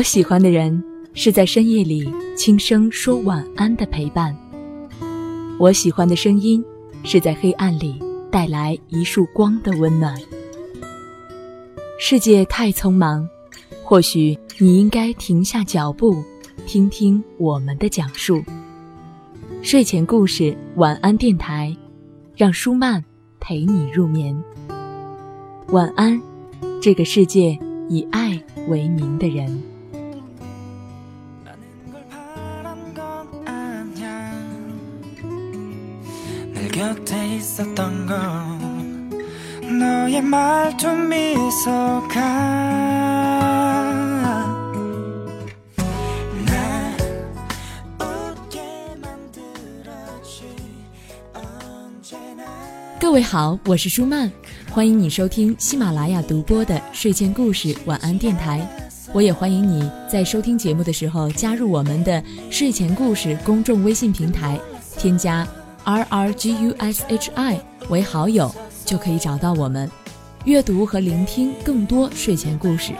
我喜欢的人是在深夜里轻声说晚安的陪伴。我喜欢的声音是在黑暗里带来一束光的温暖。世界太匆忙，或许你应该停下脚步，听听我们的讲述。睡前故事，晚安电台，让舒曼陪你入眠。晚安，这个世界以爱为名的人。있었던 건 너의 말투 미소가 날 웃게 만들어지 언제나 各位好，我是舒曼，欢迎你收听喜马拉雅独播的睡前故事晚安电台。我也欢迎你在收听节目的时候加入我们的睡前故事公众微信平台，添加 R R G U S H I 为好友，就可以找到我们，阅读和聆听更多睡前故事。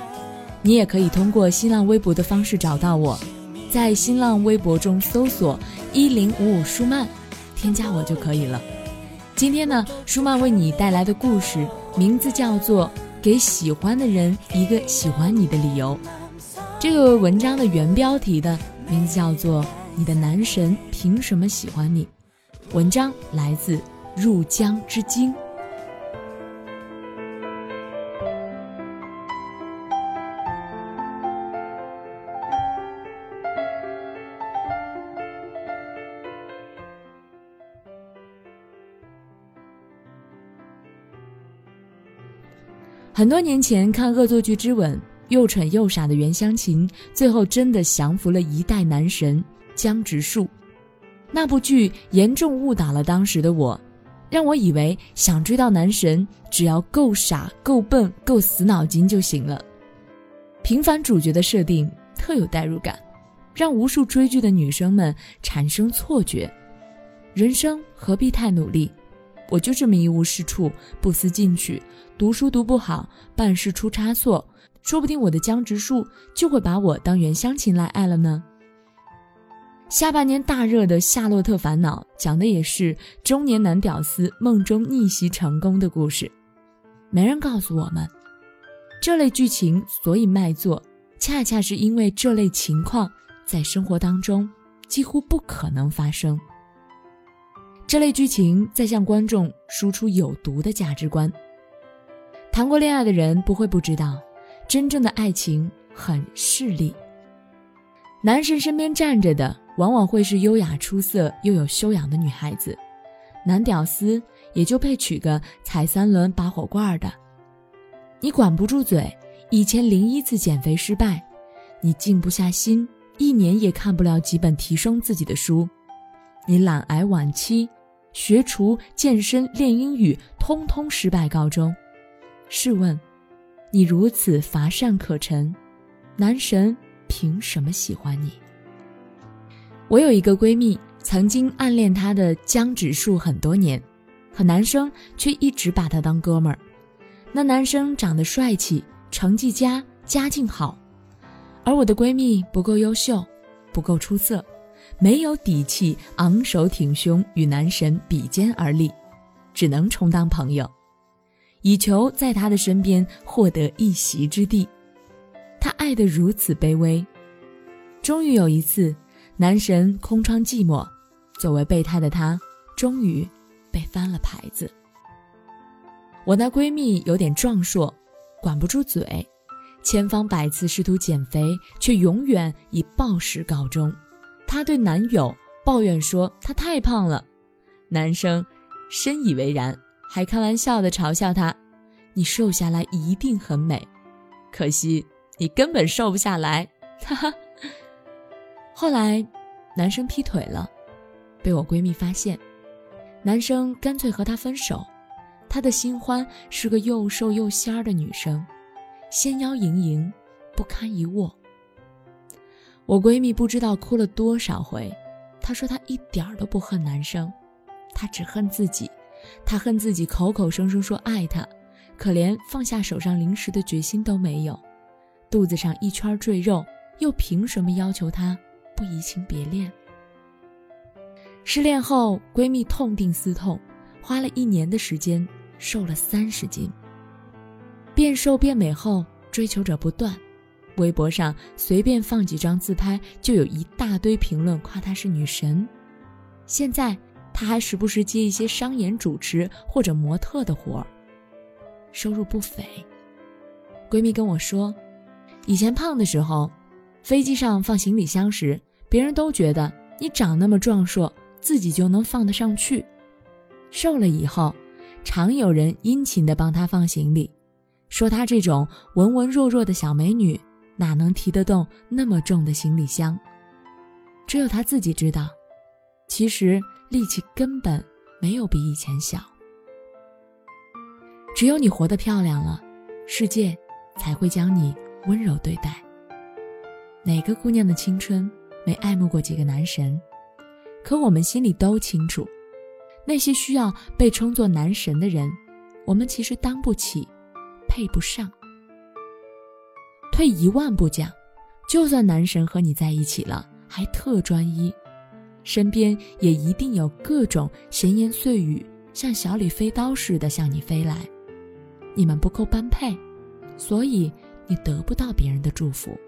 你也可以通过新浪微博的方式找到我，在新浪微博中搜索一零五五舒曼，添加我就可以了。今天呢，舒曼为你带来的故事名字叫做《给喜欢的人一个喜欢你的理由》。这个文章的原标题的名字叫做《你的男神凭什么喜欢你》。文章来自入江之鲸。很多年前看《恶作剧之吻》，又蠢又傻的袁湘琴，最后真的降服了一代男神江直树。那部剧严重误导了当时的我，让我以为想追到男神，只要够傻、够笨、够死脑筋就行了。平凡主角的设定特有代入感，让无数追剧的女生们产生错觉：人生何必太努力？我就这么一无是处，不思进取，读书读不好，办事出差错，说不定我的江直树就会把我当袁湘琴来爱了呢。下半年大热的《夏洛特烦恼》讲的也是中年男屌丝梦中逆袭成功的故事。没人告诉我们，这类剧情所以卖座，恰恰是因为这类情况在生活当中几乎不可能发生。这类剧情在向观众输出有毒的价值观。谈过恋爱的人不会不知道，真正的爱情很势利。男神身边站着的往往会是优雅出色又有修养的女孩子，男屌丝也就配娶个踩三轮拔火罐的。你管不住嘴，以前零一次减肥失败，你静不下心，一年也看不了几本提升自己的书，你懒癌晚期。学厨、健身、练英语，通通失败告终。试问，你如此乏善可陈，男神凭什么喜欢你？我有一个闺蜜，曾经暗恋她的江直树很多年，可男生却一直把她当哥们儿。那男生长得帅气，成绩佳，家境好，而我的闺蜜不够优秀，不够出色。没有底气，昂首挺胸与男神比肩而立，只能充当朋友，以求在他的身边获得一席之地。他爱得如此卑微，终于有一次，男神空窗寂寞，作为备胎的他，终于被翻了牌子。我那闺蜜有点壮硕，管不住嘴，千方百次试图减肥，却永远以暴食告终。她对男友抱怨说：“她太胖了。”男生深以为然，还开玩笑地嘲笑她：“你瘦下来一定很美，可惜你根本瘦不下来。”哈哈。后来，男生劈腿了，被我闺蜜发现，男生干脆和她分手。他的新欢是个又瘦又仙儿的女生，纤腰盈盈，不堪一握。我闺蜜不知道哭了多少回，她说她一点都不恨男生，她只恨自己，她恨自己口口声声说爱他，可连放下手上零食的决心都没有，肚子上一圈赘肉又凭什么要求他不移情别恋？失恋后，闺蜜痛定思痛，花了一年的时间瘦了三十斤。变瘦变美后，追求者不断，微博上随便放几张自拍，就有一大堆评论夸她是女神。现在她还时不时接一些商演主持或者模特的活儿，收入不菲。闺蜜跟我说，以前胖的时候，飞机上放行李箱时，别人都觉得你长那么壮硕。自己就能放得上去，瘦了以后，常有人殷勤地帮她放行李，说她这种文文弱弱的小美女，哪能提得动那么重的行李箱？只有她自己知道，其实力气根本没有比以前小。只有你活得漂亮了，世界才会将你温柔对待。哪个姑娘的青春没爱慕过几个男神？可我们心里都清楚，那些需要被称作男神的人，我们其实当不起，配不上。退一万步讲，就算男神和你在一起了，还特专一，身边也一定有各种闲言碎语，像小李飞刀似的向你飞来。你们不够般配，所以你得不到别人的祝福。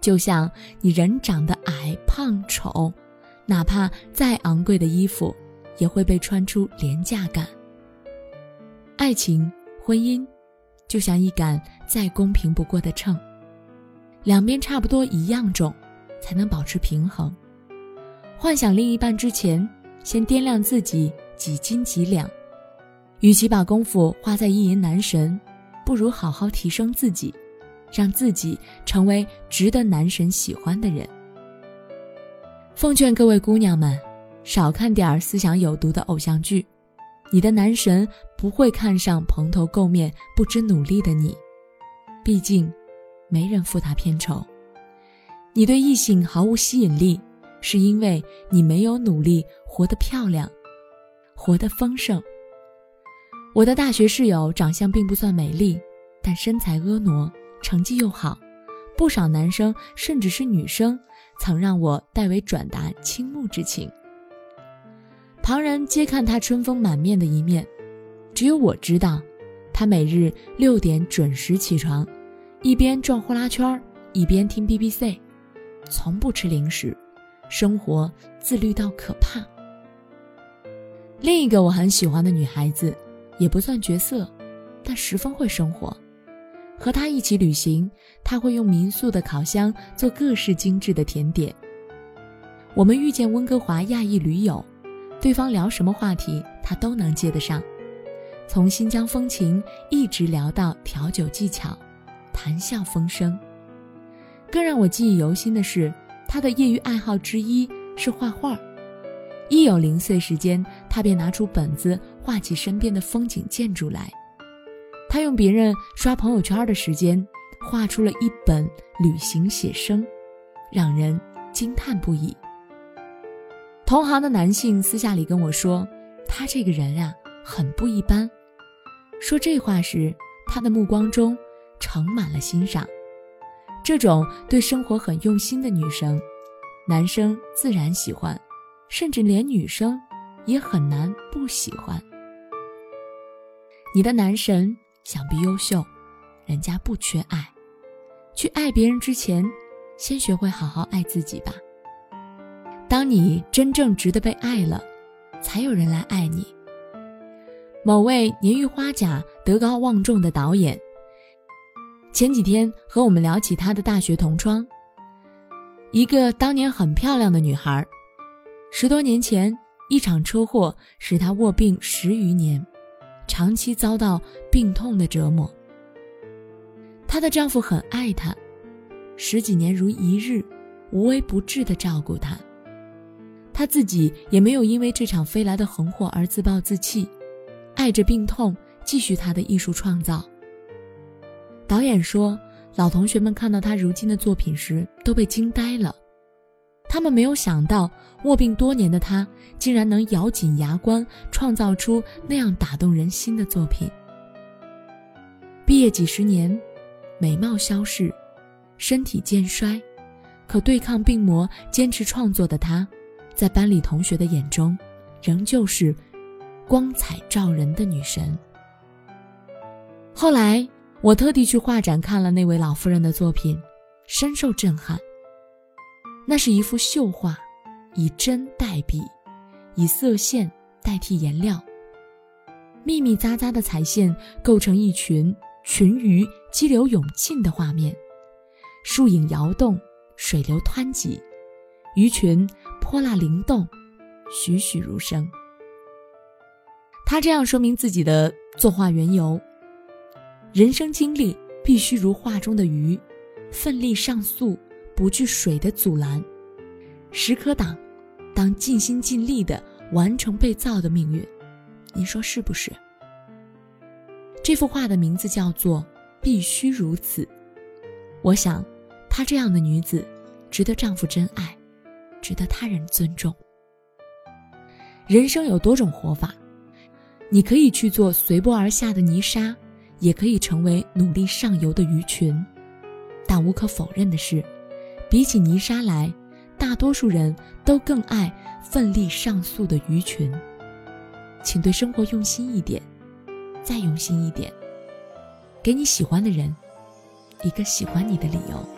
就像你人长得矮、胖、丑。哪怕再昂贵的衣服，也会被穿出廉价感。爱情、婚姻，就像一杆再公平不过的秤，两边差不多一样重，才能保持平衡。幻想另一半之前，先掂量自己几斤几两。与其把功夫花在意淫男神，不如好好提升自己，让自己成为值得男神喜欢的人。奉劝各位姑娘们，少看点思想有毒的偶像剧。你的男神不会看上蓬头垢面、不知努力的你，毕竟，没人付他片酬。你对异性毫无吸引力，是因为你没有努力活得漂亮，活得丰盛。我的大学室友长相并不算美丽，但身材婀娜，成绩又好，不少男生甚至是女生。曾让我代为转达倾慕之情。旁人皆看他春风满面的一面，只有我知道，他每日六点准时起床，一边转呼啦圈一边听 BBC，从不吃零食，生活自律到可怕。另一个我很喜欢的女孩子，也不算绝色，但十分会生活。和他一起旅行，他会用民宿的烤箱做各式精致的甜点。我们遇见温哥华亚裔驴友，对方聊什么话题，他都能接得上，从新疆风情一直聊到调酒技巧，谈笑风生。更让我记忆犹新的是，他的业余爱好之一是画画。一有零碎时间，他便拿出本子画起身边的风景建筑来。他用别人刷朋友圈的时间，画出了一本旅行写生，让人惊叹不已。同行的男性私下里跟我说，他这个人啊，很不一般。说这话时，他的目光中盛满了欣赏。这种对生活很用心的女生，男生自然喜欢，甚至连女生也很难不喜欢。你的男神。想必优秀，人家不缺爱。去爱别人之前，先学会好好爱自己吧。当你真正值得被爱了，才有人来爱你。某位年逾花甲、德高望重的导演，前几天和我们聊起他的大学同窗，一个当年很漂亮的女孩。十多年前，一场车祸使她卧病十余年。长期遭到病痛的折磨，她的丈夫很爱她，十几年如一日，无微不至地照顾她。她自己也没有因为这场飞来的横祸而自暴自弃，爱着病痛，继续她的艺术创造。导演说，老同学们看到她如今的作品时都被惊呆了。他们没有想到，卧病多年的他竟然能咬紧牙关，创造出那样打动人心的作品。毕业几十年，美貌消逝，身体渐衰，可对抗病魔、坚持创作的她，在班里同学的眼中，仍旧是光彩照人的女神。后来，我特地去画展看了那位老妇人的作品，深受震撼。那是一幅绣画，以针代笔，以色线代替颜料，密密匝匝的彩线构成一群群鱼激流勇进的画面，树影摇动，水流湍急，鱼群泼辣灵动，栩栩如生。他这样说明自己的作画缘由：人生经历必须如画中的鱼，奋力上溯。不惧水的阻拦，时可挡，当尽心尽力的完成被造的命运，您说是不是？这幅画的名字叫做《必须如此》。我想，她这样的女子，值得丈夫真爱，值得他人尊重。人生有多种活法，你可以去做随波而下的泥沙，也可以成为努力上游的鱼群，但无可否认的是。比起泥沙来，大多数人都更爱奋力上溯的鱼群。请对生活用心一点，再用心一点，给你喜欢的人一个喜欢你的理由。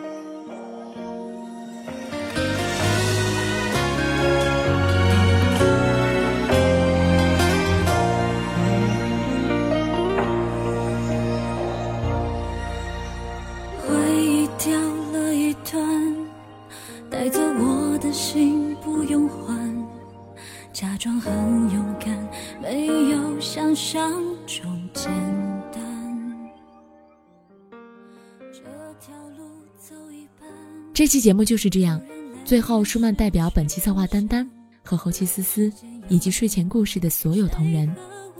这期节目就是这样。最后，舒曼代表本期策划丹丹和后期思思以及睡前故事的所有同仁，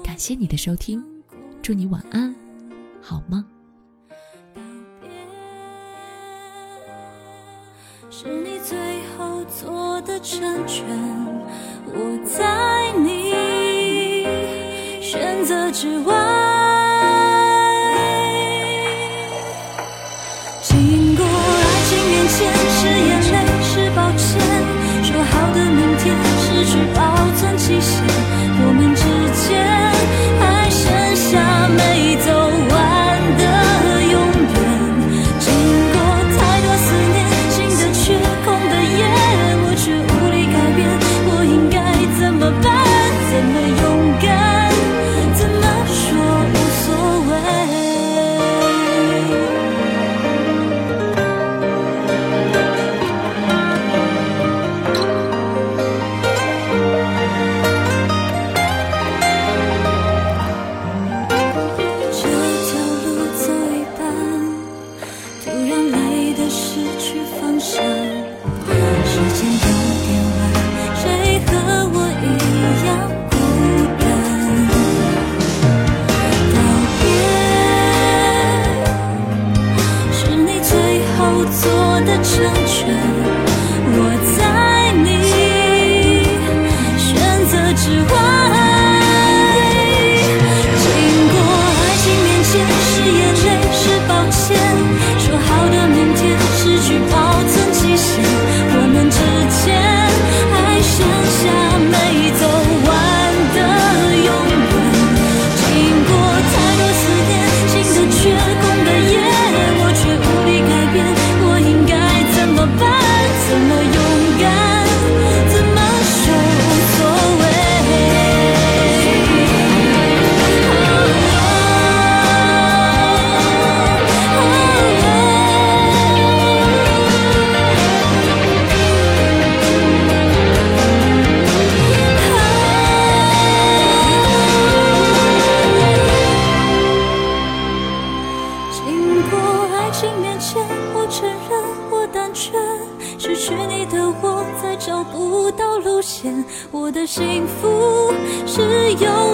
感谢你的收听，祝你晚安，好梦。是你最后做的成全，我在你选择之外。成全。我的幸福是有